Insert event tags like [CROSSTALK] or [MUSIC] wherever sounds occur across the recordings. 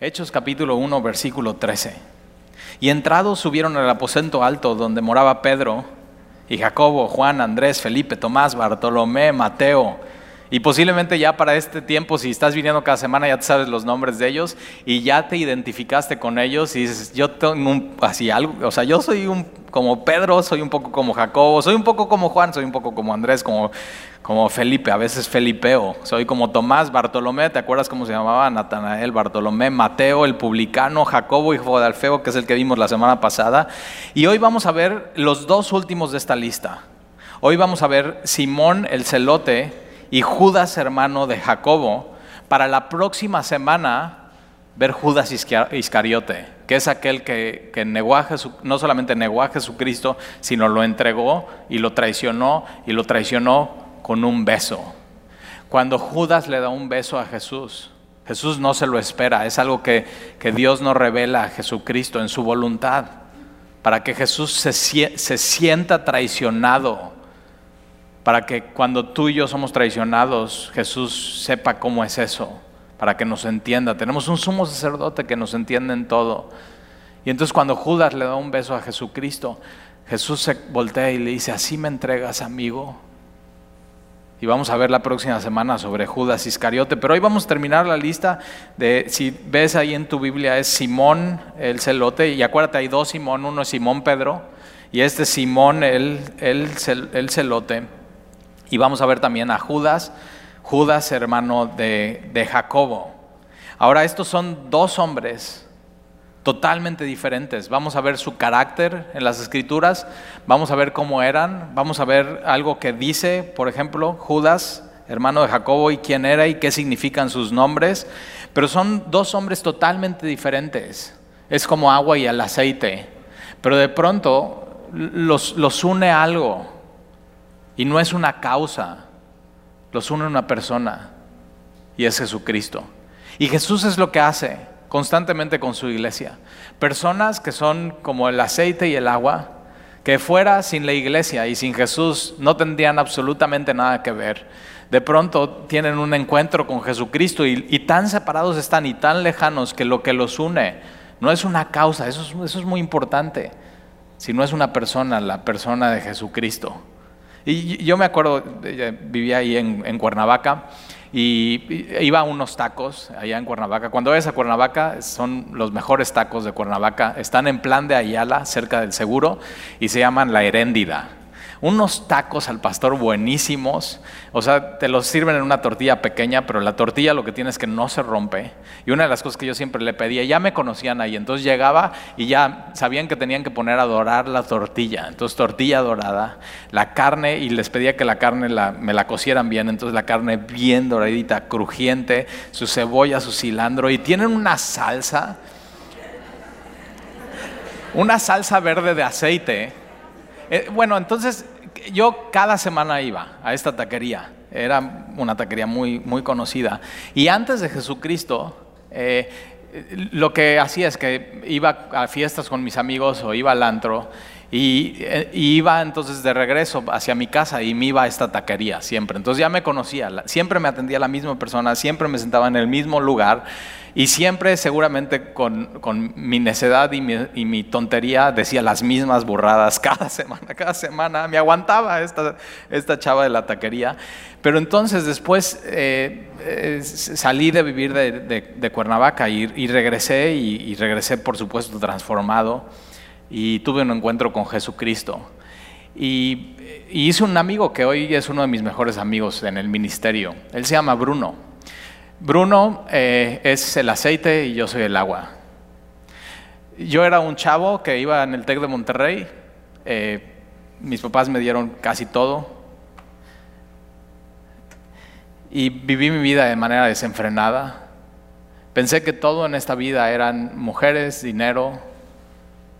Hechos capítulo 1, versículo 13. Y entrados subieron al aposento alto donde moraba Pedro y Jacobo, Juan, Andrés, Felipe, Tomás, Bartolomé, Mateo. Y posiblemente ya para este tiempo, si estás viniendo cada semana, ya te sabes los nombres de ellos y ya te identificaste con ellos y dices, yo tengo un, así algo, o sea, yo soy un, como Pedro, soy un poco como Jacobo, soy un poco como Juan, soy un poco como Andrés, como, como Felipe, a veces Felipeo, soy como Tomás, Bartolomé, ¿te acuerdas cómo se llamaba? Natanael, Bartolomé, Mateo, el publicano, Jacobo, hijo de Alfeo, que es el que vimos la semana pasada. Y hoy vamos a ver los dos últimos de esta lista. Hoy vamos a ver Simón el celote y Judas, hermano de Jacobo, para la próxima semana ver Judas Iscariote, que es aquel que, negó a no solamente negó a Jesucristo, sino lo entregó y lo traicionó y lo traicionó con un beso. Cuando Judas le da un beso a Jesús, Jesús no se lo espera, es algo que, que Dios nos revela a Jesucristo en su voluntad, para que Jesús se, se sienta traicionado para que cuando tú y yo somos traicionados, Jesús sepa cómo es eso, para que nos entienda. Tenemos un sumo sacerdote que nos entiende en todo. Y entonces cuando Judas le da un beso a Jesucristo, Jesús se voltea y le dice, así me entregas, amigo. Y vamos a ver la próxima semana sobre Judas Iscariote. Pero hoy vamos a terminar la lista de, si ves ahí en tu Biblia, es Simón el celote. Y acuérdate, hay dos Simón, uno es Simón Pedro y este es Simón el, el celote. Y vamos a ver también a Judas, Judas hermano de, Jacobo. Ahora, estos son dos hombres totalmente diferentes. Vamos a ver su carácter en las escrituras, vamos a ver cómo eran, vamos a ver algo que dice, por ejemplo, Judas, hermano de Jacobo, y quién era y qué significan sus nombres. Pero son dos hombres totalmente diferentes. Es como agua y el aceite. Pero de pronto los, los une algo. Y no es una causa, los une una persona y es Jesucristo. Y Jesús es lo que hace constantemente con su iglesia. Personas que son como el aceite y el agua, que fuera sin la iglesia y sin Jesús no tendrían absolutamente nada que ver. De pronto tienen un encuentro con Jesucristo y, tan separados están y tan lejanos que lo que los une no es una causa, eso es, eso es muy importante, sino es una persona, la persona de Jesucristo. Y yo me acuerdo, vivía ahí en, Cuernavaca y iba a unos tacos allá en Cuernavaca. Cuando vayas a Cuernavaca, son los mejores tacos de Cuernavaca. Están en plan de Ayala, cerca del seguro, y se llaman La Heréndida unos tacos al pastor buenísimos, o sea, te los sirven en una tortilla pequeña, pero la tortilla lo que tiene es que no se rompe. Y una de las cosas que yo siempre le pedía, ya me conocían ahí, entonces llegaba y ya sabían que tenían que poner a dorar la tortilla, entonces tortilla dorada, la carne, y les pedía que la carne me la cocieran bien, entonces la carne bien doradita, crujiente, su cebolla, su cilantro, y tienen una salsa, una salsa verde de aceite eh, bueno, entonces yo cada semana iba a esta taquería. Era una taquería muy, muy conocida. Y antes de Jesucristo, eh, lo que hacía es que iba a fiestas con mis amigos o iba al antro y, eh, iba entonces de regreso hacia mi casa y me iba a esta taquería siempre. Entonces ya me conocía, siempre me atendía la misma persona, siempre me sentaba en el mismo lugar y siempre seguramente con, mi necedad y mi, tontería decía las mismas burradas [LAUGHS] cada semana, cada semana. Me aguantaba esta, chava de la taquería. Pero entonces después eh, eh, salí de vivir de, Cuernavaca y, regresé y regresé por supuesto transformado y tuve un encuentro con Jesucristo. Y, hice un amigo que hoy es uno de mis mejores amigos en el ministerio. Él se llama Bruno. Bruno eh, es el aceite y yo soy el agua. Yo era un chavo que iba en el TEC de Monterrey. Eh, mis papás me dieron casi todo. Y viví mi vida de manera desenfrenada. Pensé que todo en esta vida eran mujeres, dinero,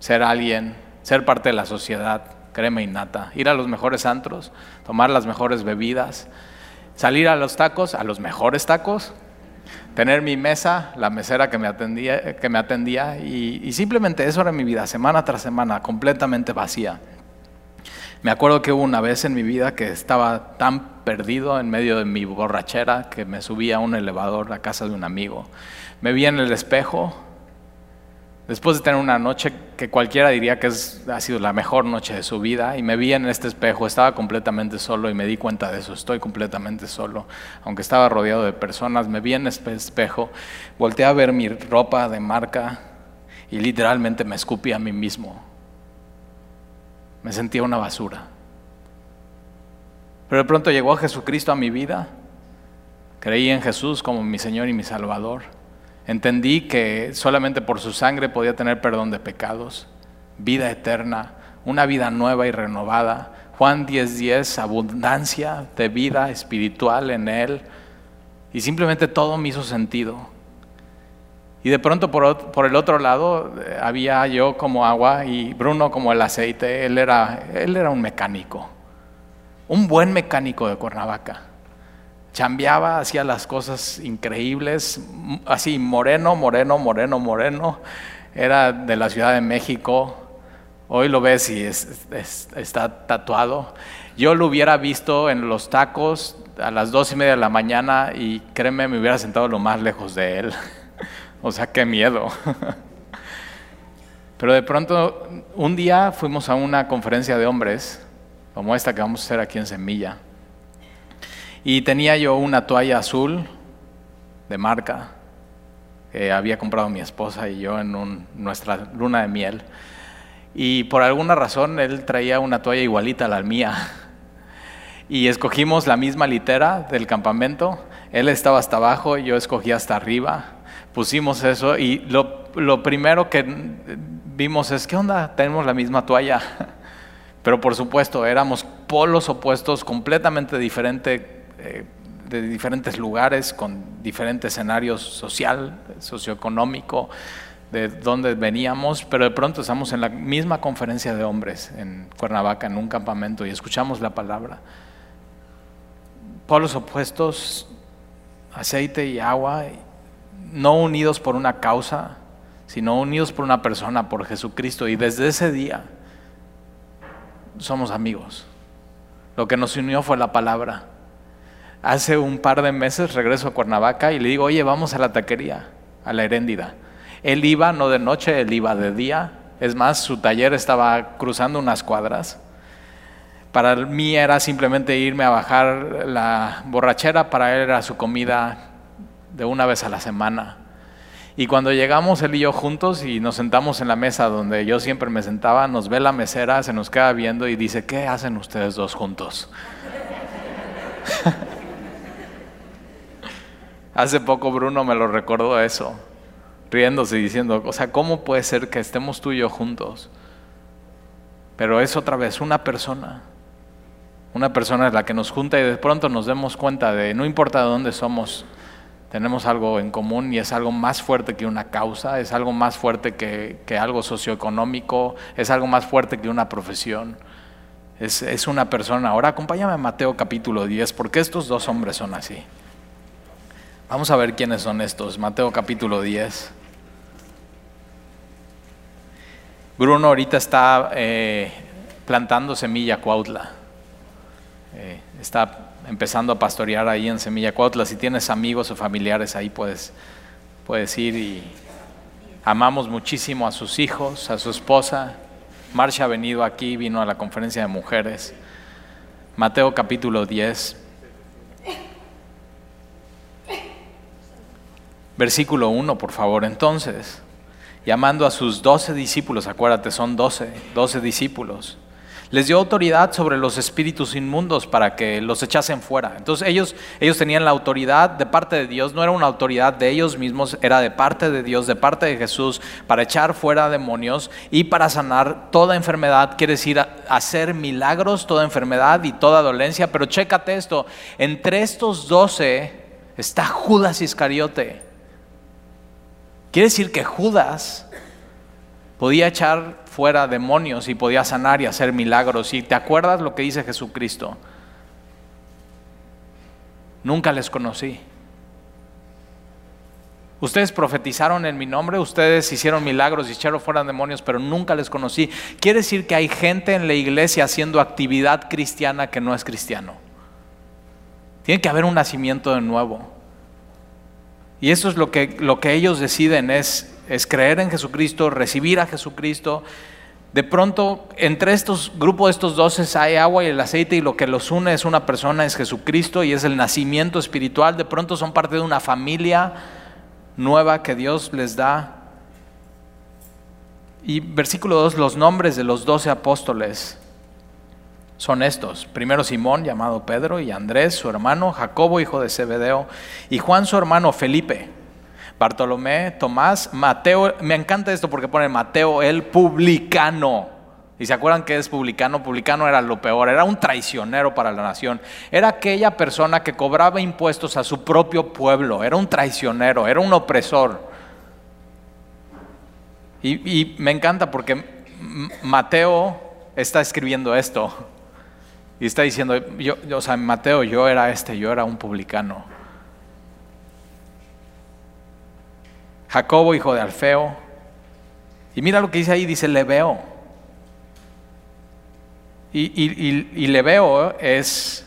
ser alguien, ser parte de la sociedad, crema innata, ir a los mejores antros, tomar las mejores bebidas, salir a los tacos, a los mejores tacos, tener mi mesa, la mesera que me atendía, que me atendía y, simplemente eso era mi vida, semana tras semana, completamente vacía. Me acuerdo que hubo una vez en mi vida que estaba tan perdido en medio de mi borrachera que me subí a un elevador a casa de un amigo. Me vi en el espejo, después de tener una noche que cualquiera diría que ha sido la mejor noche de su vida, y me vi en este espejo, estaba completamente solo y me di cuenta de eso, estoy completamente solo, aunque estaba rodeado de personas, me vi en este espejo, volteé a ver mi ropa de marca y literalmente me escupí a mí mismo me sentía una basura. Pero de pronto llegó Jesucristo a mi vida. Creí en Jesús como mi Señor y mi Salvador. Entendí que solamente por su sangre podía tener perdón de pecados, vida eterna, una vida nueva y renovada. Juan 10:10, abundancia de vida espiritual en Él. Y simplemente todo me hizo sentido. Y de pronto por, el otro lado eh, había yo como agua y Bruno como el aceite. Él era, él era un mecánico, un buen mecánico de Cuernavaca. Chambeaba, hacía las cosas increíbles, así moreno, moreno, moreno, moreno. Era de la Ciudad de México. Hoy lo ves y está tatuado. Yo lo hubiera visto en los tacos a las dos y media de la mañana y créeme, me hubiera sentado lo más lejos de él. [LAUGHS] O sea, qué miedo. [LAUGHS] Pero de pronto, un día fuimos a una conferencia de hombres, como esta que vamos a hacer aquí en Semilla, y tenía yo una toalla azul de marca que había comprado mi esposa y yo en nuestra luna de miel. Y por alguna razón él traía una toalla igualita a la mía. [LAUGHS] Y escogimos la misma litera del campamento. Él estaba hasta abajo, yo escogí hasta arriba pusimos eso y lo, primero que vimos es, ¿qué onda? Tenemos la misma toalla. [LAUGHS] Pero por supuesto, éramos polos opuestos completamente diferentes, eh, de diferentes lugares, con diferentes escenarios social, socioeconómico, de dónde veníamos, pero de pronto estamos en la misma conferencia de hombres en Cuernavaca, en un campamento, y escuchamos la palabra. Polos opuestos, aceite y agua, no unidos por una causa, sino unidos por una persona, por Jesucristo. Y desde ese día somos amigos. Lo que nos unió fue la palabra. Hace un par de meses regreso a Cuernavaca y le digo, oye, vamos a la taquería, a la heréndida. Él iba no de noche, él iba de día. Es más, su taller estaba cruzando unas cuadras. Para mí era simplemente irme a bajar la borrachera, para él era su comida de una vez a la semana. Y cuando llegamos él y yo juntos y nos sentamos en la mesa donde yo siempre me sentaba, nos ve la mesera, se nos queda viendo y dice, ¿qué hacen ustedes dos juntos? [LAUGHS] Hace poco Bruno me lo recordó eso, riéndose y diciendo, o sea, ¿cómo puede ser que estemos tú y yo juntos? Pero es otra vez una persona. Una persona es la que nos junta y de pronto nos demos cuenta de, no importa de dónde somos, tenemos algo en común y es algo más fuerte que una causa, es algo más fuerte que, algo socioeconómico, es algo más fuerte que una profesión. Es, es, una persona. Ahora acompáñame a Mateo capítulo 10, porque estos dos hombres son así. Vamos a ver quiénes son estos. Mateo capítulo 10. Bruno ahorita está eh, plantando semilla Cuautla. Eh, está empezando a pastorear ahí en Semilla Cuautla. Si tienes amigos o familiares ahí puedes, puedes ir y amamos muchísimo a sus hijos, a su esposa. Marcia ha venido aquí, vino a la conferencia de mujeres. Mateo capítulo 10. Versículo 1, por favor. Entonces, llamando a sus doce discípulos, acuérdate, son doce, doce discípulos les dio autoridad sobre los espíritus inmundos para que los echasen fuera. Entonces ellos, ellos tenían la autoridad de parte de Dios, no era una autoridad de ellos mismos, era de parte de Dios, de parte de Jesús, para echar fuera demonios y para sanar toda enfermedad, quiere decir hacer milagros, toda enfermedad y toda dolencia. Pero chécate esto, entre estos doce está Judas Iscariote. Quiere decir que Judas podía echar fuera demonios y podía sanar y hacer milagros. ¿Y te acuerdas lo que dice Jesucristo? Nunca les conocí. Ustedes profetizaron en mi nombre, ustedes hicieron milagros y echaron fuera demonios, pero nunca les conocí. Quiere decir que hay gente en la iglesia haciendo actividad cristiana que no es cristiano. Tiene que haber un nacimiento de nuevo. Y eso es lo que, lo que ellos deciden, es, es creer en Jesucristo, recibir a Jesucristo. De pronto, entre estos grupos de estos doces hay agua y el aceite y lo que los une es una persona, es Jesucristo y es el nacimiento espiritual. De pronto son parte de una familia nueva que Dios les da. Y versículo 2, los nombres de los doce apóstoles son estos. Primero Simón, llamado Pedro, y Andrés, su hermano, Jacobo, hijo de Zebedeo, y Juan, su hermano, Felipe, Bartolomé, Tomás, Mateo, me encanta esto porque pone Mateo el publicano. ¿Y se acuerdan que es publicano? Publicano era lo peor, era un traicionero para la nación. Era aquella persona que cobraba impuestos a su propio pueblo, era un traicionero, era un opresor. Y, y me encanta porque Mateo está escribiendo esto. Y está diciendo, yo, o sea, Mateo, yo era este, yo era un publicano. Jacobo, hijo de Alfeo. Y mira lo que dice ahí, dice, le veo. Y, y, y, le veo es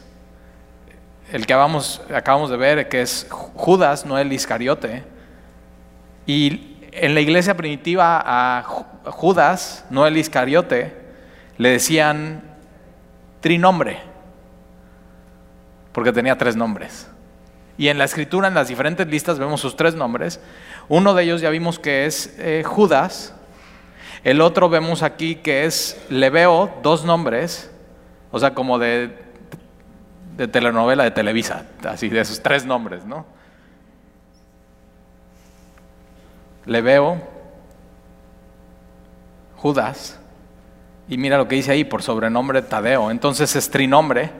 el que acabamos, acabamos de ver, que es Judas, no el Iscariote. Y en la iglesia primitiva a Judas, no el Iscariote, le decían trinombre, porque tenía tres nombres. Y en la escritura, en las diferentes listas, vemos sus tres nombres. Uno de ellos ya vimos que es eh, Judas. El otro vemos aquí que es Leveo, dos nombres, o sea, como de, de telenovela de Televisa, así de esos tres nombres, ¿no? Leveo, Judas y mira lo que dice ahí, por sobrenombre Tadeo. Entonces es trinombre,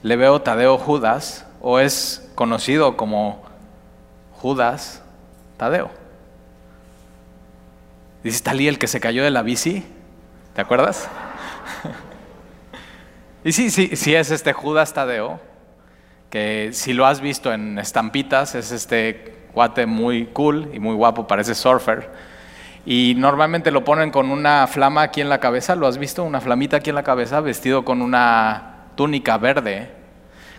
le veo Tadeo Judas, o es conocido como Judas Tadeo. Dice Talí el que se cayó de la bici, ¿te acuerdas? [LAUGHS] y sí, sí, sí es este Judas Tadeo, que si lo has visto en estampitas, es este cuate muy cool y muy guapo, parece surfer y normalmente lo ponen con una flama aquí en la cabeza, ¿lo has visto? Una flamita aquí en la cabeza, vestido con una túnica verde,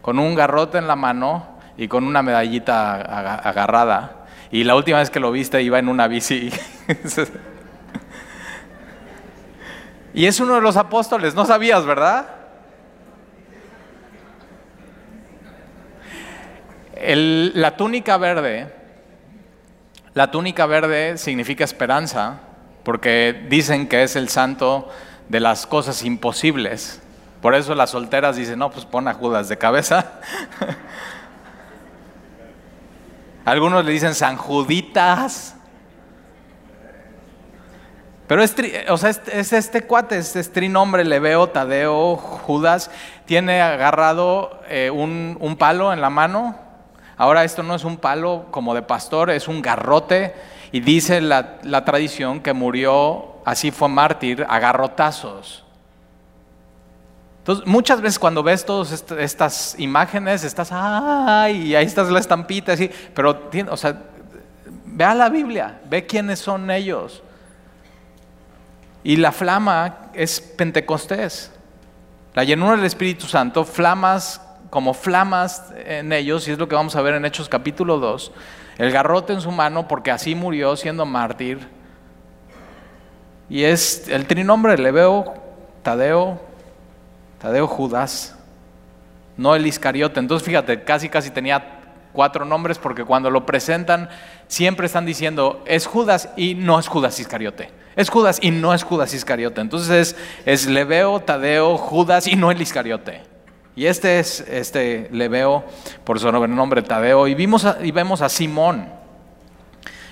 con un garrote en la mano y con una medallita agarrada. Y la última vez que lo viste iba en una bici. [LAUGHS] y es uno de los apóstoles, no sabías, ¿verdad? la túnica verde la túnica verde significa esperanza, porque dicen que es el santo de las cosas imposibles. Por eso las solteras dicen, no, pues pon a Judas de cabeza. [LAUGHS] Algunos le dicen San Juditas. Pero es, o sea, es, este cuate, es, es trinombre, le veo, Tadeo, Judas, tiene agarrado eh, un palo en la mano Ahora esto no es un palo como de pastor, es un garrote y dice la, tradición que murió, así fue mártir, a garrotazos. Entonces, muchas veces cuando ves todas estas imágenes, estás, ay, ahí estás la estampita, así, pero, o sea, ve a la Biblia, ve quiénes son ellos. Y la flama es Pentecostés. La llenura del Espíritu Santo, flamas como flamas en ellos, y es lo que vamos a ver en Hechos capítulo 2, el garrote en su mano porque así murió siendo mártir. Y es el trinombre, le veo Tadeo, Tadeo Judas, no el Iscariote. Entonces fíjate, casi casi tenía cuatro nombres porque cuando lo presentan siempre están diciendo es Judas y no es Judas Iscariote. Es Judas y no es Judas Iscariote. Entonces es, es Leveo, Tadeo, Judas y no el Iscariote. Y este es, este le veo por su nombre Tadeo, y, vimos y vemos a Simón,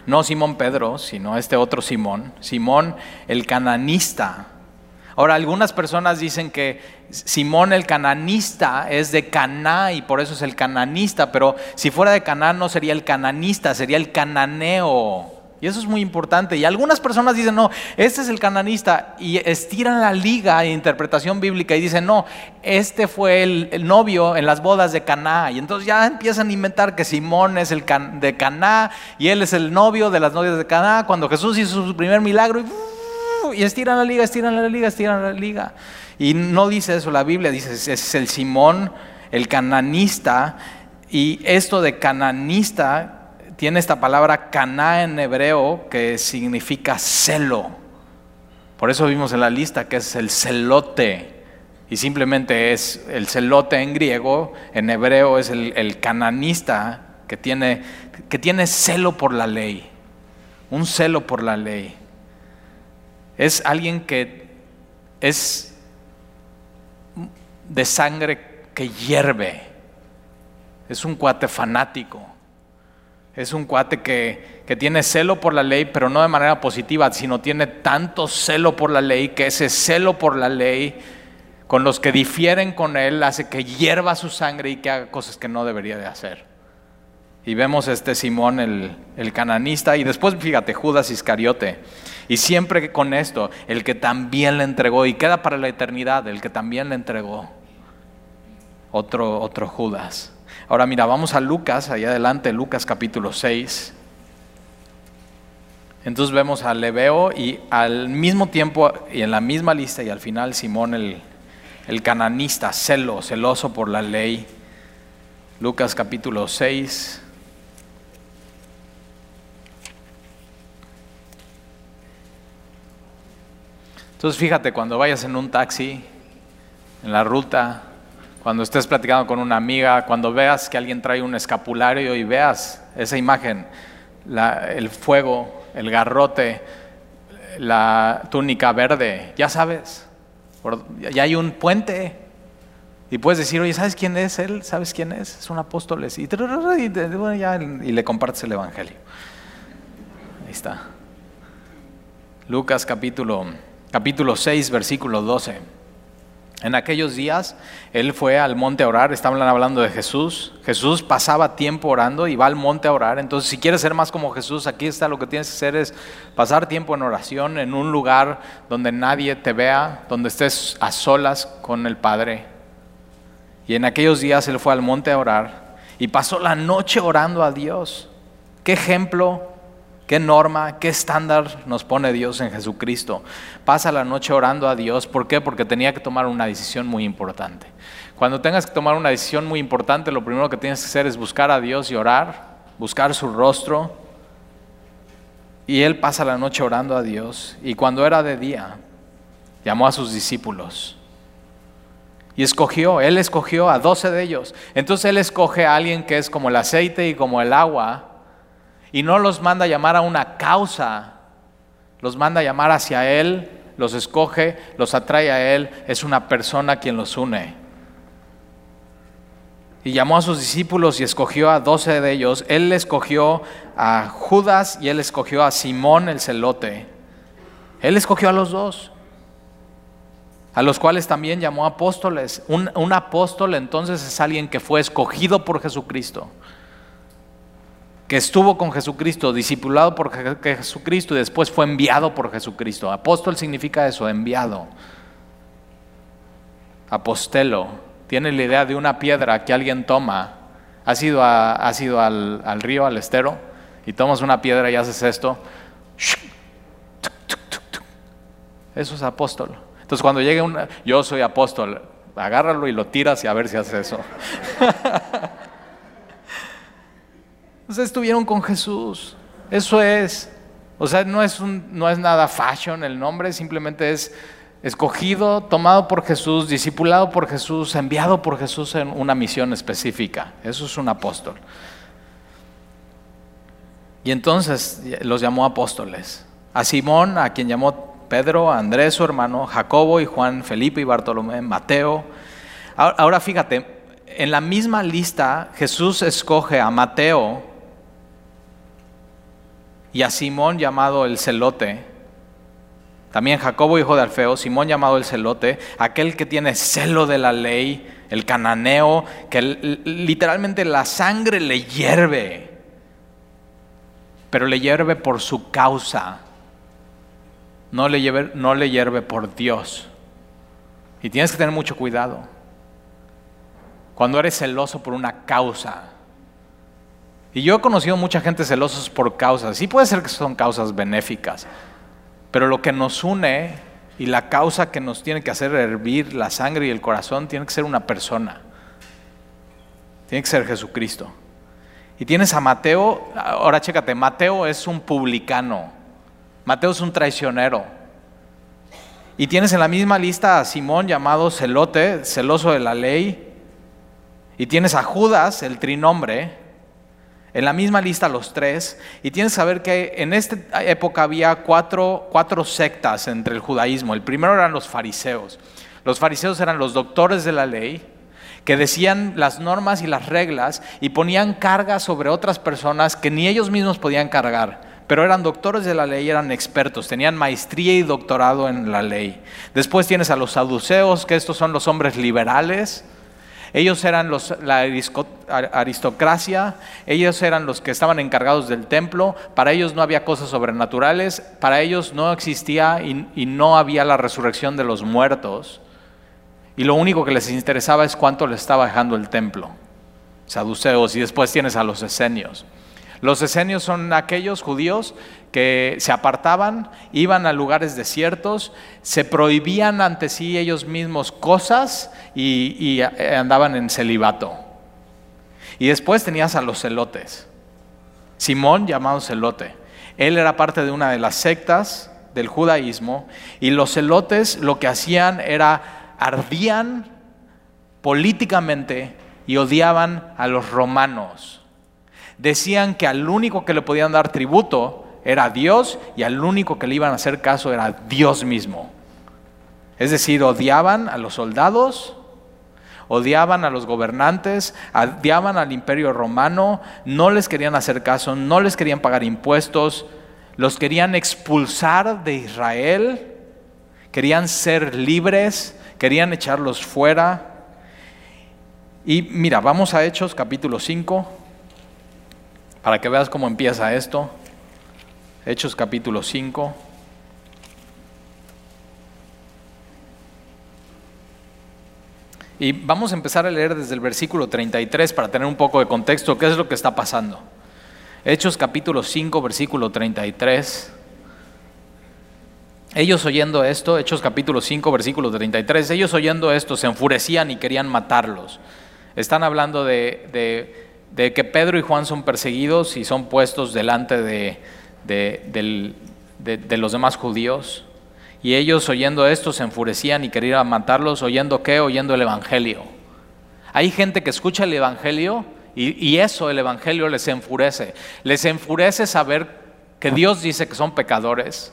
no Simón Pedro, sino este otro Simón, Simón el cananista. Ahora, algunas personas dicen que Simón el cananista es de Caná y por eso es el cananista, pero si fuera de Caná no sería el cananista, sería el cananeo. Y eso es muy importante. Y algunas personas dicen, no, este es el cananista. Y estiran la liga de interpretación bíblica y dicen, no, este fue el, novio en las bodas de Caná. Y entonces ya empiezan a inventar que Simón es el de Caná y él es el novio de las novias de Caná. Cuando Jesús hizo su primer milagro y, y estiran la liga, estiran la liga, estiran la liga. Y no dice eso la Biblia, dice, es el Simón, el cananista. Y esto de cananista tiene esta palabra caná en hebreo que significa celo. Por eso vimos en la lista que es el celote. Y simplemente es el celote en griego, en hebreo es el, cananista que tiene, que tiene celo por la ley. Un celo por la ley. Es alguien que es de sangre que hierve. Es un cuate fanático es un cuate que, tiene celo por la ley, pero no de manera positiva, sino tiene tanto celo por la ley que ese celo por la ley con los que difieren con él hace que hierva su sangre y que haga cosas que no debería de hacer. Y vemos este Simón, el, el cananista, y después fíjate, Judas Iscariote. Y siempre con esto, el que también le entregó, y queda para la eternidad, el que también le entregó, otro, otro Judas. Ahora mira, vamos a Lucas, ahí adelante, Lucas capítulo 6. Entonces vemos a Leveo y al mismo tiempo y en la misma lista y al final Simón el, el cananista, celo, celoso por la ley. Lucas capítulo 6. Entonces fíjate, cuando vayas en un taxi, en la ruta, cuando estés platicando con una amiga, cuando veas que alguien trae un escapulario y veas esa imagen, el fuego, el garrote, la túnica verde, ya sabes, ya hay un puente. Y puedes decir, oye, ¿sabes quién es él? ¿Sabes quién es? Es un apóstol. Y, le compartes el Evangelio. Ahí está. Lucas capítulo, capítulo 6, versículo 12. En aquellos días él fue al monte a orar, estaban hablando de Jesús. Jesús pasaba tiempo orando y va al monte a orar. Entonces, si quieres ser más como Jesús, aquí está lo que tienes que hacer es pasar tiempo en oración en un lugar donde nadie te vea, donde estés a solas con el Padre. Y en aquellos días él fue al monte a orar y pasó la noche orando a Dios. ¿Qué ejemplo ¿Qué norma, qué estándar nos pone Dios en Jesucristo? Pasa la noche orando a Dios. ¿Por qué? Porque tenía que tomar una decisión muy importante. Cuando tengas que tomar una decisión muy importante, lo primero que tienes que hacer es buscar a Dios y orar, buscar su rostro. Y él pasa la noche orando a Dios. Y cuando era de día, llamó a sus discípulos. Y escogió, él escogió a doce de ellos. Entonces él escoge a alguien que es como el aceite y como el agua y no los manda a llamar a una causa, los manda a llamar hacia Él, los escoge, los atrae a Él, es una persona quien los une. Y llamó a sus discípulos y escogió a doce de ellos. Él escogió a Judas y él escogió a Simón el celote. Él escogió a los dos, a los cuales también llamó apóstoles. Un, un apóstol entonces es alguien que fue escogido por Jesucristo estuvo con Jesucristo, discipulado por Jesucristo y después fue enviado por Jesucristo. Apóstol significa eso, enviado. Apostelo, tiene la idea de una piedra que alguien toma. ¿Has ido, al, río, al estero? Y tomas una piedra y haces esto. Eso es apóstol. Entonces cuando llegue una, yo soy apóstol, agárralo y lo tiras y a ver si hace eso. [LAUGHS] Estuvieron con Jesús. Eso es. O sea, no es, no es nada fashion el nombre, simplemente es escogido, tomado por Jesús, discipulado por Jesús, enviado por Jesús en una misión específica. Eso es un apóstol. Y entonces los llamó apóstoles. A Simón, a quien llamó Pedro, a Andrés su hermano, Jacobo y Juan, Felipe y Bartolomé, Mateo. Ahora fíjate, en la misma lista Jesús escoge a Mateo, y a Simón llamado el celote. También Jacobo, hijo de Alfeo, Simón llamado el celote, aquel que tiene celo de la ley, el cananeo, que literalmente la sangre le hierve. pero le hierve por su causa. No le, hierve, no le hierve por Dios. Y tienes que tener mucho cuidado. Cuando eres celoso por una causa. Y yo he conocido mucha gente celosos por causas. Sí puede ser que son causas benéficas. Pero lo que nos une y la causa que nos tiene que hacer hervir la sangre y el corazón tiene que ser una persona. Tiene que ser Jesucristo. Y tienes a Mateo, ahora chécate, Mateo es un publicano, Mateo es un traicionero. Y tienes en la misma lista a Simón llamado celote, celoso de la ley. Y tienes a Judas, el trinombre, en la misma lista los tres. Y tienes que saber que en esta época había cuatro, cuatro sectas entre el judaísmo. El primero eran los fariseos. Los fariseos eran los doctores de la ley que decían las normas y las reglas y ponían cargas sobre otras personas que ni ellos mismos podían cargar, pero eran doctores de la ley, eran expertos, tenían maestría y doctorado en la ley. Después tienes a los saduceos, que estos son los hombres liberales. Ellos eran los, la aristocracia, ellos eran los que estaban encargados del templo, para ellos no había cosas sobrenaturales, para ellos no existía y, y no había la resurrección de los muertos. Y lo único que les interesaba es cuánto le estaba dejando el templo. Saduceos y después tienes a los esenios. Los esenios son aquellos judíos que se apartaban, iban a lugares desiertos, se prohibían ante sí ellos mismos cosas y, y andaban en celibato. Y después tenías a los celotes. Simón llamado celote. Él era parte de una de las sectas del judaísmo y los celotes lo que hacían era ardían políticamente y odiaban a los romanos. Decían que al único que le podían dar tributo era Dios y al único que le iban a hacer caso era Dios mismo. Es decir, odiaban a los soldados, odiaban a los gobernantes, odiaban al imperio romano, no les querían hacer caso, no les querían pagar impuestos, los querían expulsar de Israel, querían ser libres, querían echarlos fuera. Y mira, vamos a Hechos capítulo 5, para que veas cómo empieza esto. Hechos capítulo 5. Y vamos a empezar a leer desde el versículo 33 para tener un poco de contexto, qué es lo que está pasando. Hechos capítulo 5, versículo 33. Ellos oyendo esto, Hechos capítulo 5, versículo 33, ellos oyendo esto se enfurecían y querían matarlos. Están hablando de, que Pedro y Juan son perseguidos y son puestos delante de, de, los demás judíos. Y ellos oyendo esto se enfurecían y querían matarlos, oyendo qué? Oyendo el Evangelio. Hay gente que escucha el Evangelio y, y eso, el Evangelio, les enfurece. Les enfurece saber que Dios dice que son pecadores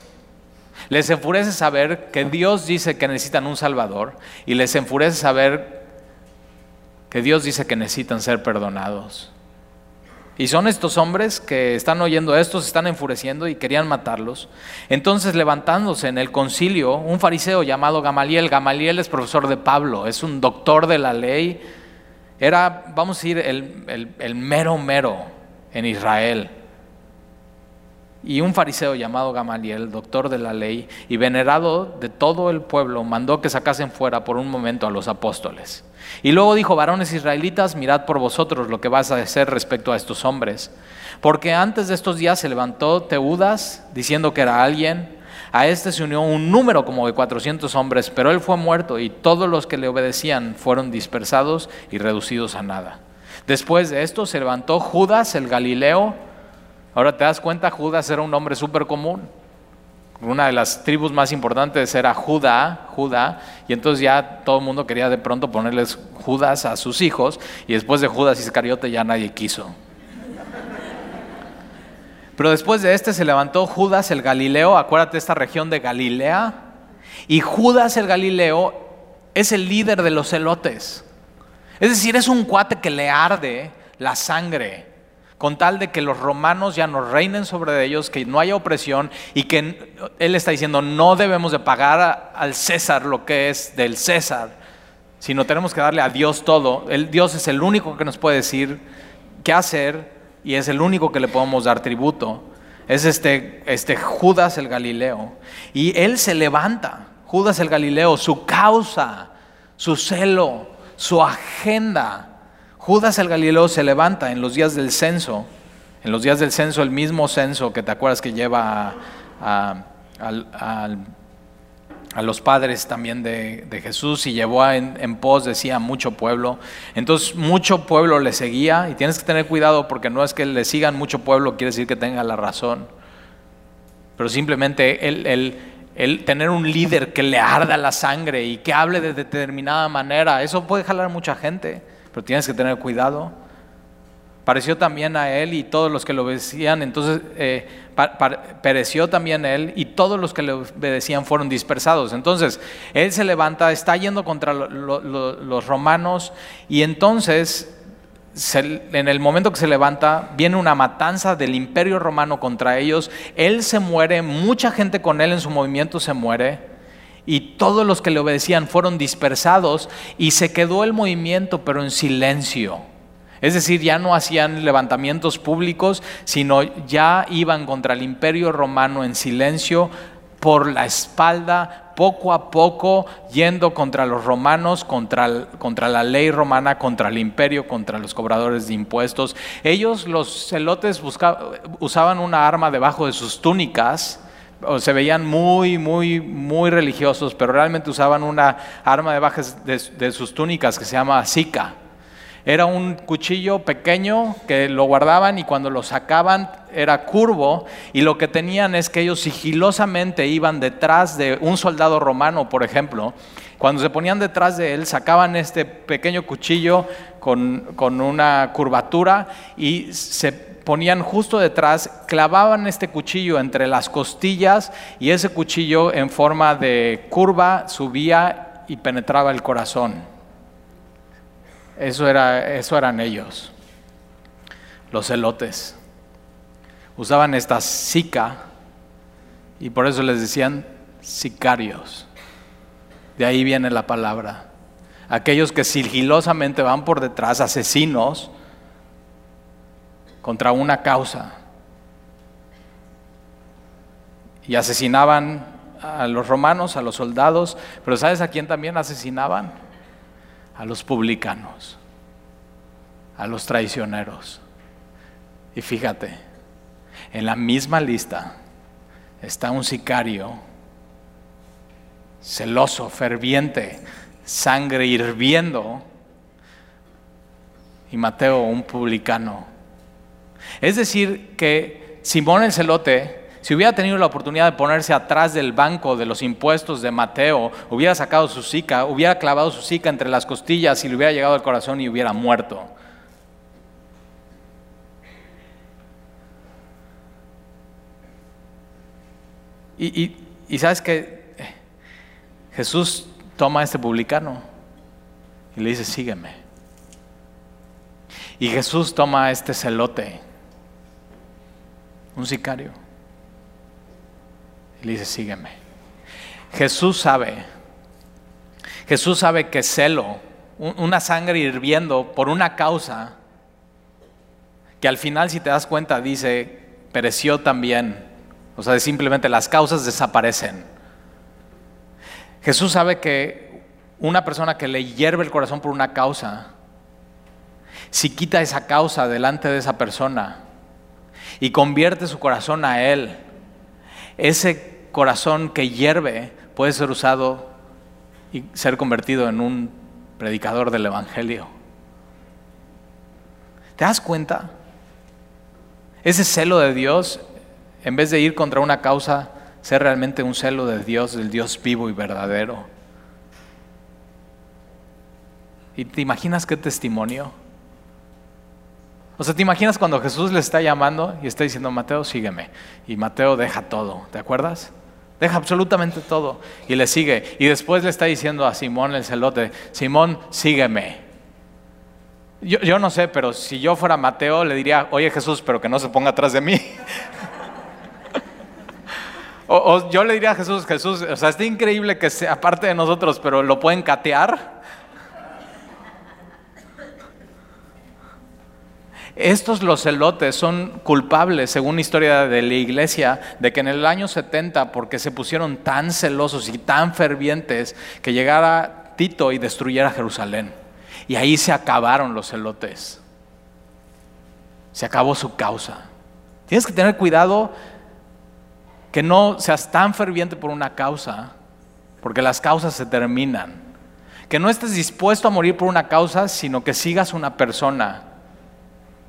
les enfurece saber que Dios dice que necesitan un Salvador y les enfurece saber que Dios dice que necesitan ser perdonados. Y son estos hombres que están oyendo esto, se están enfureciendo y querían matarlos. Entonces levantándose en el concilio, un fariseo llamado Gamaliel, Gamaliel es profesor de Pablo, es un doctor de la ley, era, vamos a decir, el, el mero mero en Israel y un fariseo llamado Gamaliel, doctor de la ley y venerado de todo el pueblo, mandó que sacasen fuera por un momento a los apóstoles. Y luego dijo, varones israelitas, mirad por vosotros lo que vas a hacer respecto a estos hombres. Porque antes de estos días se levantó Teudas diciendo que era alguien. A este se unió un número como de 400 hombres, pero él fue muerto y todos los que le obedecían fueron dispersados y reducidos a nada. Después de esto se levantó Judas el Galileo, Ahora te das cuenta, Judas era un hombre súper común. Una de las tribus más importantes era Judá, Judá, y entonces ya todo el mundo quería de pronto ponerles Judas a sus hijos, y después de Judas Iscariote ya nadie quiso. Pero después de este se levantó Judas el Galileo, acuérdate esta región de Galilea, y Judas el Galileo es el líder de los celotes. Es decir, es un cuate que le arde la sangre con tal de que los romanos ya no reinen sobre ellos, que no haya opresión y que él está diciendo no debemos de pagar al César lo que es del César, sino tenemos que darle a Dios todo. El Dios es el único que nos puede decir qué hacer y es el único que le podemos dar tributo. Es este, este Judas el Galileo. Y él se levanta, Judas el Galileo, su causa, su celo, su agenda. Judas el Galileo se levanta en los días del censo, en los días del censo, el mismo censo que te acuerdas que lleva a, los padres también de, Jesús y llevó en, en, pos, decía, mucho pueblo. Entonces mucho pueblo le seguía y tienes que tener cuidado porque no es que le sigan mucho pueblo, quiere decir que tenga la razón, pero simplemente el tener un líder que le arda la sangre y que hable de determinada manera, eso puede jalar a mucha gente, pero tienes que tener cuidado. Pareció también a él y todos los que lo obedecían, entonces eh, pereció también él y todos los que le obedecían fueron dispersados. Entonces, él se levanta, está yendo contra los romanos y entonces en el momento que se levanta, viene una matanza del imperio romano contra ellos, él se muere, mucha gente con él en su movimiento se muere, y todos los que le obedecían fueron dispersados, y se quedó el movimiento, pero en silencio. Es decir, ya no hacían levantamientos públicos, sino ya iban contra el imperio romano en silencio, por la espalda, poco a poco, yendo contra los romanos, contra, la ley romana, contra el imperio, contra los cobradores de impuestos. Ellos, los celotes, usaban una arma debajo de sus túnicas, se veían muy, muy, muy religiosos, pero realmente usaban una arma de, de sus túnicas que se llama sica. Era un cuchillo pequeño que lo guardaban y cuando lo sacaban era curvo y lo que tenían es que ellos sigilosamente iban detrás de un soldado romano, por ejemplo. Cuando se ponían detrás de él, sacaban este pequeño cuchillo con, con una curvatura y se ponían justo detrás, clavaban este cuchillo entre las costillas y ese cuchillo en forma de curva subía y penetraba el corazón. Eso, era, eso eran ellos, los celotes. Usaban esta sica y por eso les decían sicarios. De ahí viene la palabra. Aquellos que sigilosamente van por detrás, asesinos, contra una causa. Y asesinaban a los romanos, a los soldados, pero ¿sabes a quién también asesinaban? a los publicanos, a los traicioneros. Y fíjate, en la misma lista está un sicario celoso, ferviente, sangre hirviendo, y Mateo un publicano. Es decir, que Simón el celote si hubiera tenido la oportunidad de ponerse atrás del banco de los impuestos de Mateo, hubiera sacado su sica, hubiera clavado su sica entre las costillas y le hubiera llegado al corazón y hubiera muerto. Y, y sabes que Jesús toma a este publicano y le dice, sígueme. Y Jesús toma a este celote, un sicario y le dice, sígueme. Jesús sabe, Jesús sabe que celo, una sangre hirviendo por una causa, que al final si te das cuenta dice, pereció también. O sea, simplemente las causas desaparecen. Jesús sabe que una persona que le hierve el corazón por una causa, si quita esa causa delante de esa persona y convierte su corazón a Él, ese corazón que hierve puede ser usado y ser convertido en un predicador del Evangelio. ¿Te das cuenta? Ese celo de Dios, en vez de ir contra una causa, ser realmente un celo de Dios, del Dios vivo y verdadero. ¿Y te imaginas qué testimonio? O sea, ¿te imaginas cuando Jesús le está llamando y está diciendo, Mateo, sígueme? Y Mateo deja todo, ¿te acuerdas? Deja absolutamente todo y le sigue. Y después le está diciendo a Simón el celote, Simón, sígueme. Yo, no sé, pero si yo fuera Mateo, le diría, oye Jesús, pero que no se ponga atrás de mí. [LAUGHS] o, yo le diría a Jesús, Jesús, o sea, está increíble que sea parte de nosotros, pero lo pueden catear. Estos los celotes son culpables, según la historia de la iglesia, de que en el año 70, porque se pusieron tan celosos y tan fervientes, que llegara Tito y destruyera Jerusalén. Y ahí se acabaron los celotes. Se acabó su causa. Tienes que tener cuidado que no seas tan ferviente por una causa, porque las causas se terminan. Que no estés dispuesto a morir por una causa, sino que sigas una persona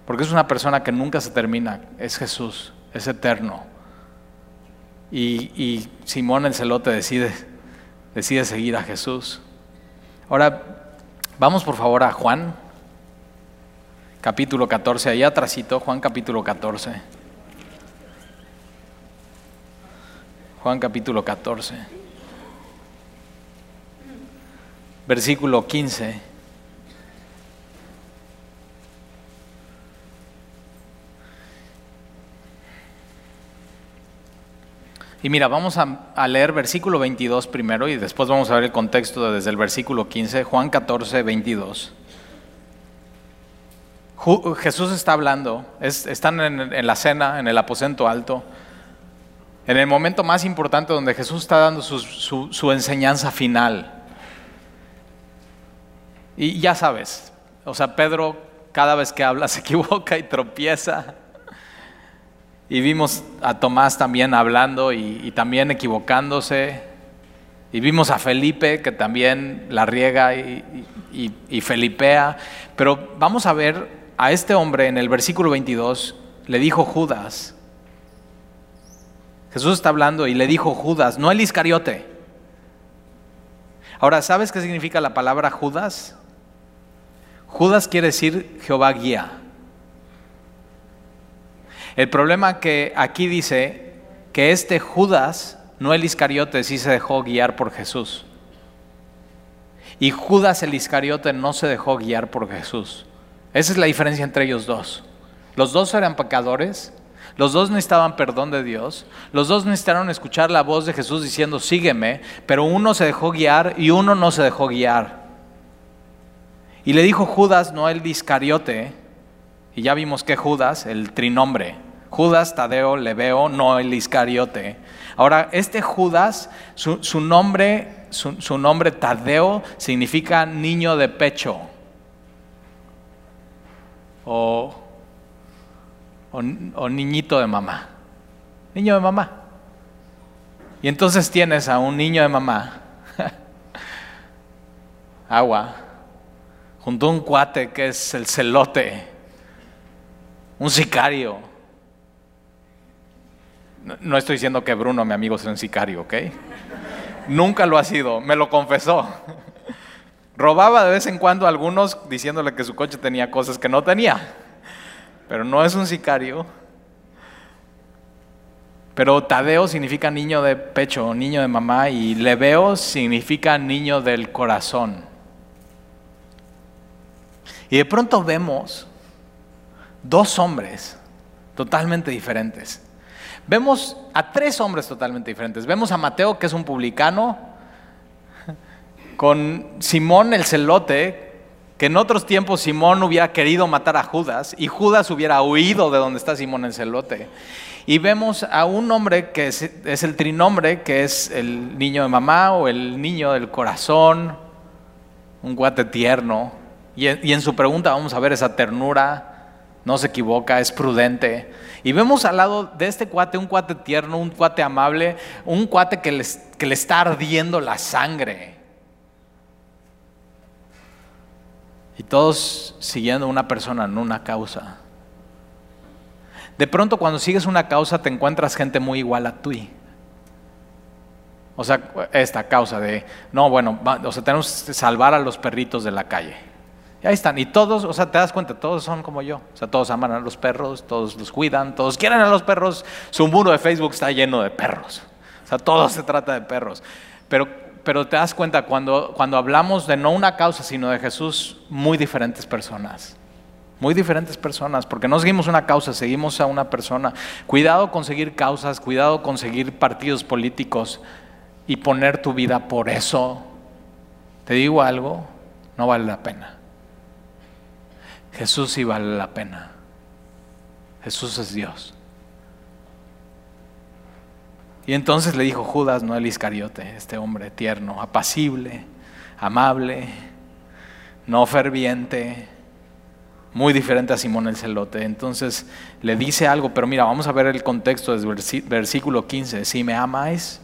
porque es una persona que nunca se termina, es Jesús, es eterno. Y, Simón el celote decide, decide seguir a Jesús. Ahora, vamos por favor a Juan, capítulo 14, allá atrásito, Juan capítulo 14. Juan capítulo 14, versículo 15. Y mira, vamos a, leer versículo 22 primero y después vamos a ver el contexto desde el versículo 15, Juan 14, 22. Jesús está hablando, están en, la cena, en el aposento alto, en el momento más importante donde Jesús está dando su enseñanza final. Y ya sabes, o sea, Pedro cada vez que habla [LAUGHS] se equivoca y tropieza. Y vimos a Tomás también hablando y, también equivocándose. Y vimos a Felipe que también la riega y, y, felipea. Pero vamos a ver a este hombre en el versículo 22, le dijo Judas. Jesús está hablando y le dijo Judas, no el Iscariote. Ahora, ¿sabes qué significa la palabra Judas? Judas quiere decir Jehová guía. El problema que aquí dice que este Judas, no el Iscariote, sí se dejó guiar por Jesús. Y Judas el Iscariote no se dejó guiar por Jesús. Esa es la diferencia entre ellos dos. Los dos eran pecadores, los dos necesitaban perdón de Dios, los dos necesitaron escuchar la voz de Jesús diciendo, sígueme, pero uno se dejó guiar y uno no se dejó guiar. Y le dijo Judas, no el Iscariote, y ya vimos que Judas, el trinombre, Judas, Tadeo, Leveo, no el Iscariote. Ahora, este Judas, su, nombre, su, nombre Tadeo significa niño de pecho. O, o, niñito de mamá. Niño de mamá. Y entonces tienes a un niño de mamá, [LAUGHS] agua, junto a un cuate que es el celote, un sicario no estoy diciendo que Bruno, mi amigo, sea un sicario, ¿ok? Nunca lo ha sido, me lo confesó. Robaba de vez en cuando a algunos diciéndole que su coche tenía cosas que no tenía, pero no es un sicario. Pero Tadeo significa niño de pecho, niño de mamá, y Leveo significa niño del corazón. Y de pronto vemos dos hombres totalmente diferentes. Vemos a tres hombres totalmente diferentes. Vemos a Mateo, que es un publicano, con Simón el celote, que en otros tiempos Simón hubiera querido matar a Judas y Judas hubiera huido de donde está Simón el celote. Y vemos a un hombre que es, el trinombre, que es el niño de mamá o el niño del corazón, un guate tierno. Y en su pregunta vamos a ver esa ternura, no se equivoca, es prudente. Y vemos al lado de este cuate un cuate tierno, un cuate amable, un cuate que le, que le está ardiendo la sangre. Y todos siguiendo una persona, no una causa. De pronto cuando sigues una causa te encuentras gente muy igual a ti. O sea, esta causa de, no, bueno, o sea, tenemos que salvar a los perritos de la calle. Y ahí están. Y todos, o sea, te das cuenta, todos son como yo. O sea, todos aman a los perros, todos los cuidan, todos quieren a los perros. Su muro de Facebook está lleno de perros. O sea, todo se trata de perros. Pero, pero te das cuenta cuando, cuando hablamos de no una causa, sino de Jesús, muy diferentes personas. Muy diferentes personas, porque no seguimos una causa, seguimos a una persona. Cuidado con seguir causas, cuidado con seguir partidos políticos y poner tu vida por eso. Te digo algo, no vale la pena. Jesús sí vale la pena. Jesús es Dios. Y entonces le dijo Judas, no el Iscariote, este hombre tierno, apacible, amable, no ferviente, muy diferente a Simón el celote. Entonces le dice algo, pero mira, vamos a ver el contexto del versículo 15. Si me amáis,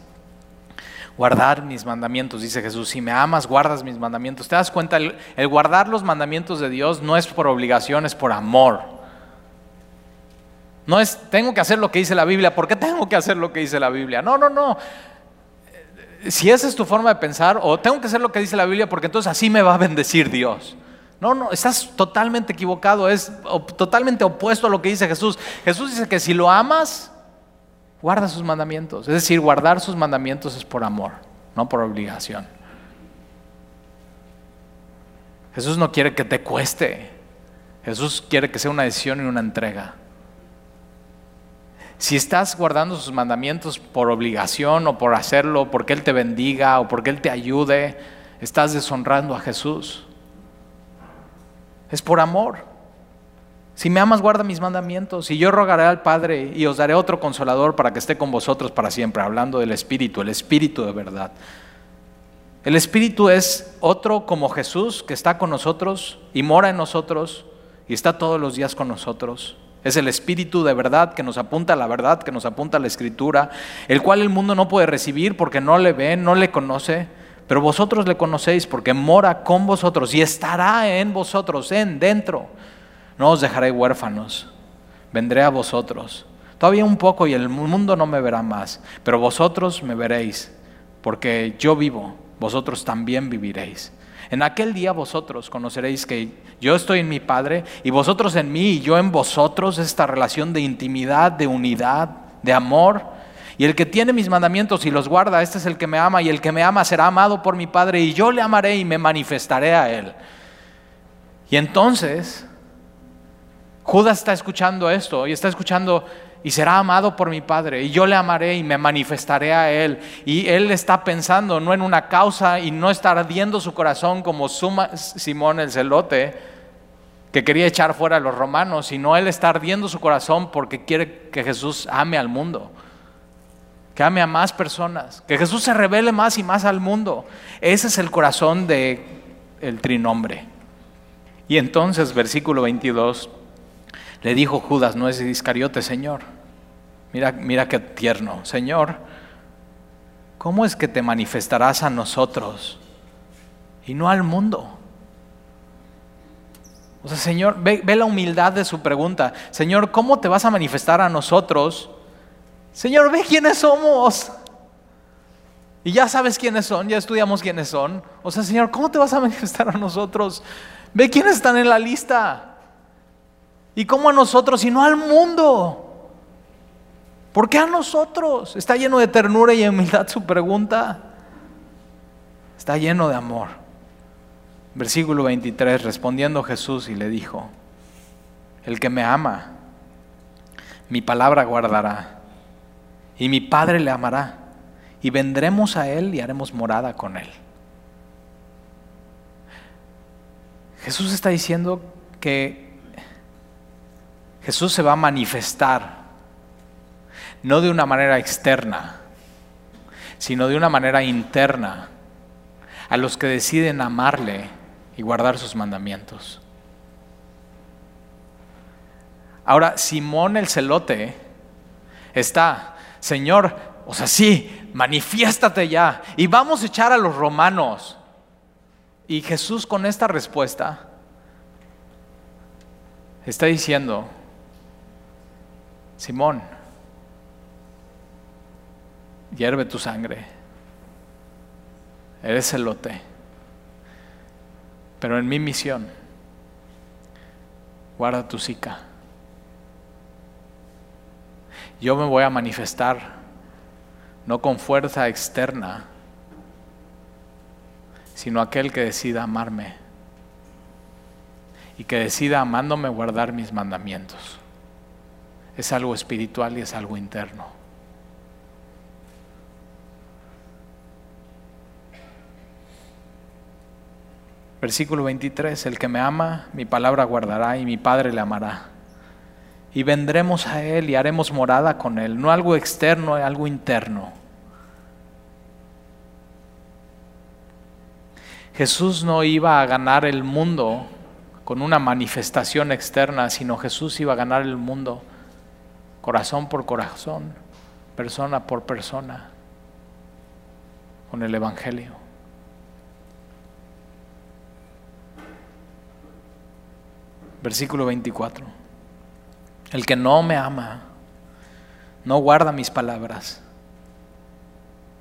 guardar mis mandamientos, dice Jesús. Si me amas, guardas mis mandamientos. ¿Te das cuenta? El, guardar los mandamientos de Dios no es por obligación, es por amor. No es, tengo que hacer lo que dice la Biblia. ¿Por qué tengo que hacer lo que dice la Biblia? No, no, no. Si esa es tu forma de pensar, o tengo que hacer lo que dice la Biblia porque entonces así me va a bendecir Dios. No, no, estás totalmente equivocado, es totalmente opuesto a lo que dice Jesús. Jesús dice que si lo amas, guarda sus mandamientos. Es decir, guardar sus mandamientos es por amor, no por obligación. Jesús no quiere que te cueste. Jesús quiere que sea una decisión y una entrega. Si estás guardando sus mandamientos por obligación o por hacerlo, porque Él te bendiga o porque Él te ayude, estás deshonrando a Jesús. Es por amor. Si me amas, guarda mis mandamientos. Y yo rogaré al Padre y os daré otro consolador para que esté con vosotros para siempre, hablando del Espíritu, el Espíritu de verdad. El Espíritu es otro como Jesús que está con nosotros y mora en nosotros y está todos los días con nosotros. Es el Espíritu de verdad que nos apunta la verdad, que nos apunta la Escritura, el cual el mundo no puede recibir porque no le ve, no le conoce, pero vosotros le conocéis porque mora con vosotros y estará en vosotros, en dentro. No os dejaré huérfanos, vendré a vosotros. Todavía un poco y el mundo no me verá más, pero vosotros me veréis, porque yo vivo, vosotros también viviréis. En aquel día vosotros conoceréis que yo estoy en mi Padre y vosotros en mí y yo en vosotros, esta relación de intimidad, de unidad, de amor. Y el que tiene mis mandamientos y los guarda, este es el que me ama y el que me ama será amado por mi Padre y yo le amaré y me manifestaré a él. Y entonces, Judas está escuchando esto y está escuchando y será amado por mi Padre, y yo le amaré y me manifestaré a Él. Y Él está pensando no en una causa y no está ardiendo su corazón como Simón el celote, que quería echar fuera a los romanos, sino Él está ardiendo su corazón porque quiere que Jesús ame al mundo, que ame a más personas, que Jesús se revele más y más al mundo. Ese es el corazón de el trinombre. Y entonces, versículo 22 le dijo Judas, no es Iscariote, Señor. Mira, mira qué tierno. Señor, ¿cómo es que te manifestarás a nosotros y no al mundo? O sea, Señor, ve, ve, la humildad de su pregunta. Señor, ¿cómo te vas a manifestar a nosotros? Señor, ve quiénes somos. Y ya sabes quiénes son, ya estudiamos quiénes son. O sea, Señor, ¿cómo te vas a manifestar a nosotros? Ve quiénes están en la lista. ¿Y cómo a nosotros y no al mundo? ¿Por qué a nosotros? Está lleno de ternura y humildad su pregunta. Está lleno de amor. Versículo 23, respondiendo Jesús y le dijo, el que me ama, mi palabra guardará, y mi Padre le amará, y vendremos a Él y haremos morada con Él. Jesús está diciendo que Jesús se va a manifestar, no de una manera externa, sino de una manera interna, a los que deciden amarle y guardar sus mandamientos. Ahora, Simón el celote está, Señor, o sea, sí, manifiéstate ya y vamos a echar a los romanos. Y Jesús con esta respuesta está diciendo, Simón, hierve tu sangre, eres lote. pero en mi misión, guarda tu sica. Yo me voy a manifestar no con fuerza externa, sino aquel que decida amarme y que decida amándome guardar mis mandamientos es algo espiritual y es algo interno. Versículo 23, el que me ama, mi palabra guardará y mi Padre le amará. y vendremos a Él y haremos morada con Él, no algo externo, algo interno. Jesús no iba a ganar el mundo con una manifestación externa, sino Jesús iba a ganar el mundo corazón por corazón, persona por persona, con el Evangelio. Versículo 24. El que no me ama, no guarda mis palabras.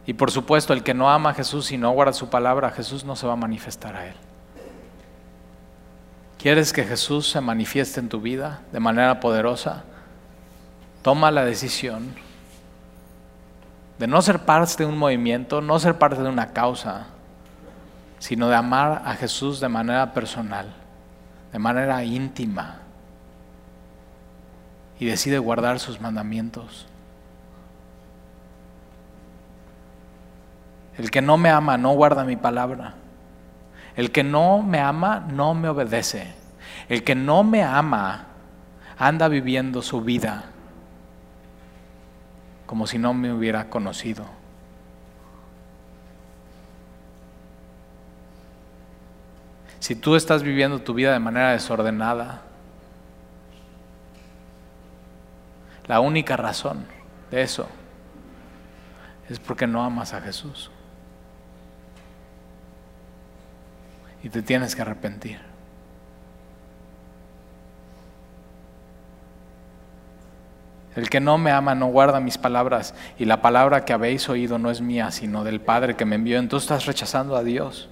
Y por supuesto, el que no ama a Jesús y no guarda su palabra, Jesús no se va a manifestar a él. ¿Quieres que Jesús se manifieste en tu vida de manera poderosa? Toma la decisión de no ser parte de un movimiento, no ser parte de una causa, sino de amar a Jesús de manera personal, de manera íntima, y decide guardar sus mandamientos. El que no me ama no guarda mi palabra. El que no me ama no me obedece. El que no me ama anda viviendo su vida como si no me hubiera conocido. Si tú estás viviendo tu vida de manera desordenada, la única razón de eso es porque no amas a Jesús. y te tienes que arrepentir. El que no me ama no guarda mis palabras y la palabra que habéis oído no es mía, sino del Padre que me envió. Entonces estás rechazando a Dios.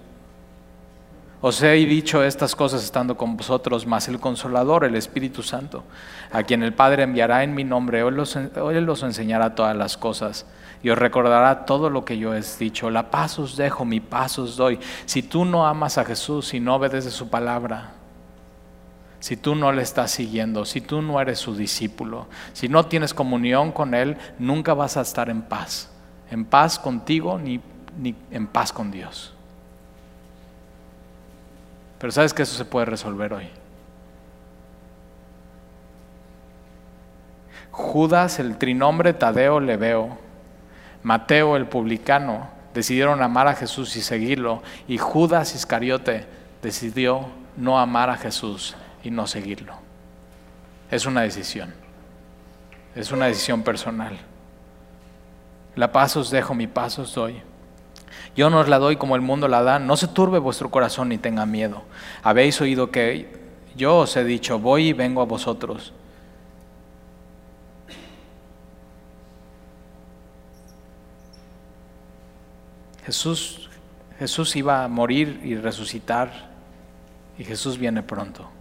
Os he dicho estas cosas estando con vosotros, mas el consolador, el Espíritu Santo, a quien el Padre enviará en mi nombre, Él os, os enseñará todas las cosas y os recordará todo lo que yo he dicho. La paz os dejo, mi paz os doy. Si tú no amas a Jesús y no obedeces su palabra, si tú no le estás siguiendo, si tú no eres su discípulo, si no tienes comunión con Él, nunca vas a estar en paz. En paz contigo ni, ni en paz con Dios. Pero sabes que eso se puede resolver hoy. Judas, el trinombre Tadeo le veo Mateo el publicano decidieron amar a Jesús y seguirlo, y Judas Iscariote decidió no amar a Jesús y no seguirlo. Es una decisión, es una decisión personal. La paz os dejo, mi paz os doy. Yo no os la doy como el mundo la da, no se turbe vuestro corazón ni tenga miedo. Habéis oído que yo os he dicho, voy y vengo a vosotros. Jesús, Jesús iba a morir y resucitar y Jesús viene pronto.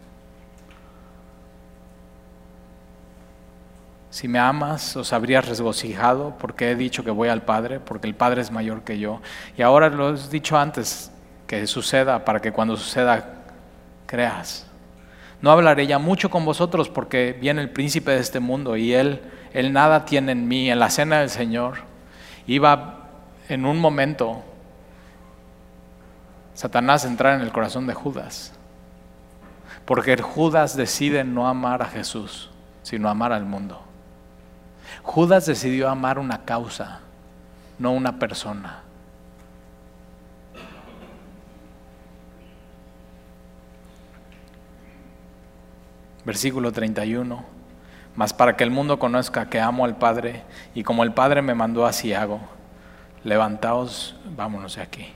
Si me amas, os habrías regocijado porque he dicho que voy al Padre, porque el Padre es mayor que yo. Y ahora lo he dicho antes, que suceda para que cuando suceda creas. No hablaré ya mucho con vosotros porque viene el príncipe de este mundo y él, él nada tiene en mí. En la cena del Señor iba en un momento Satanás entrar en el corazón de Judas. Porque Judas decide no amar a Jesús, sino amar al mundo. Judas decidió amar una causa, no una persona. Versículo 31. Mas para que el mundo conozca que amo al Padre y como el Padre me mandó así hago levantaos, vámonos de aquí.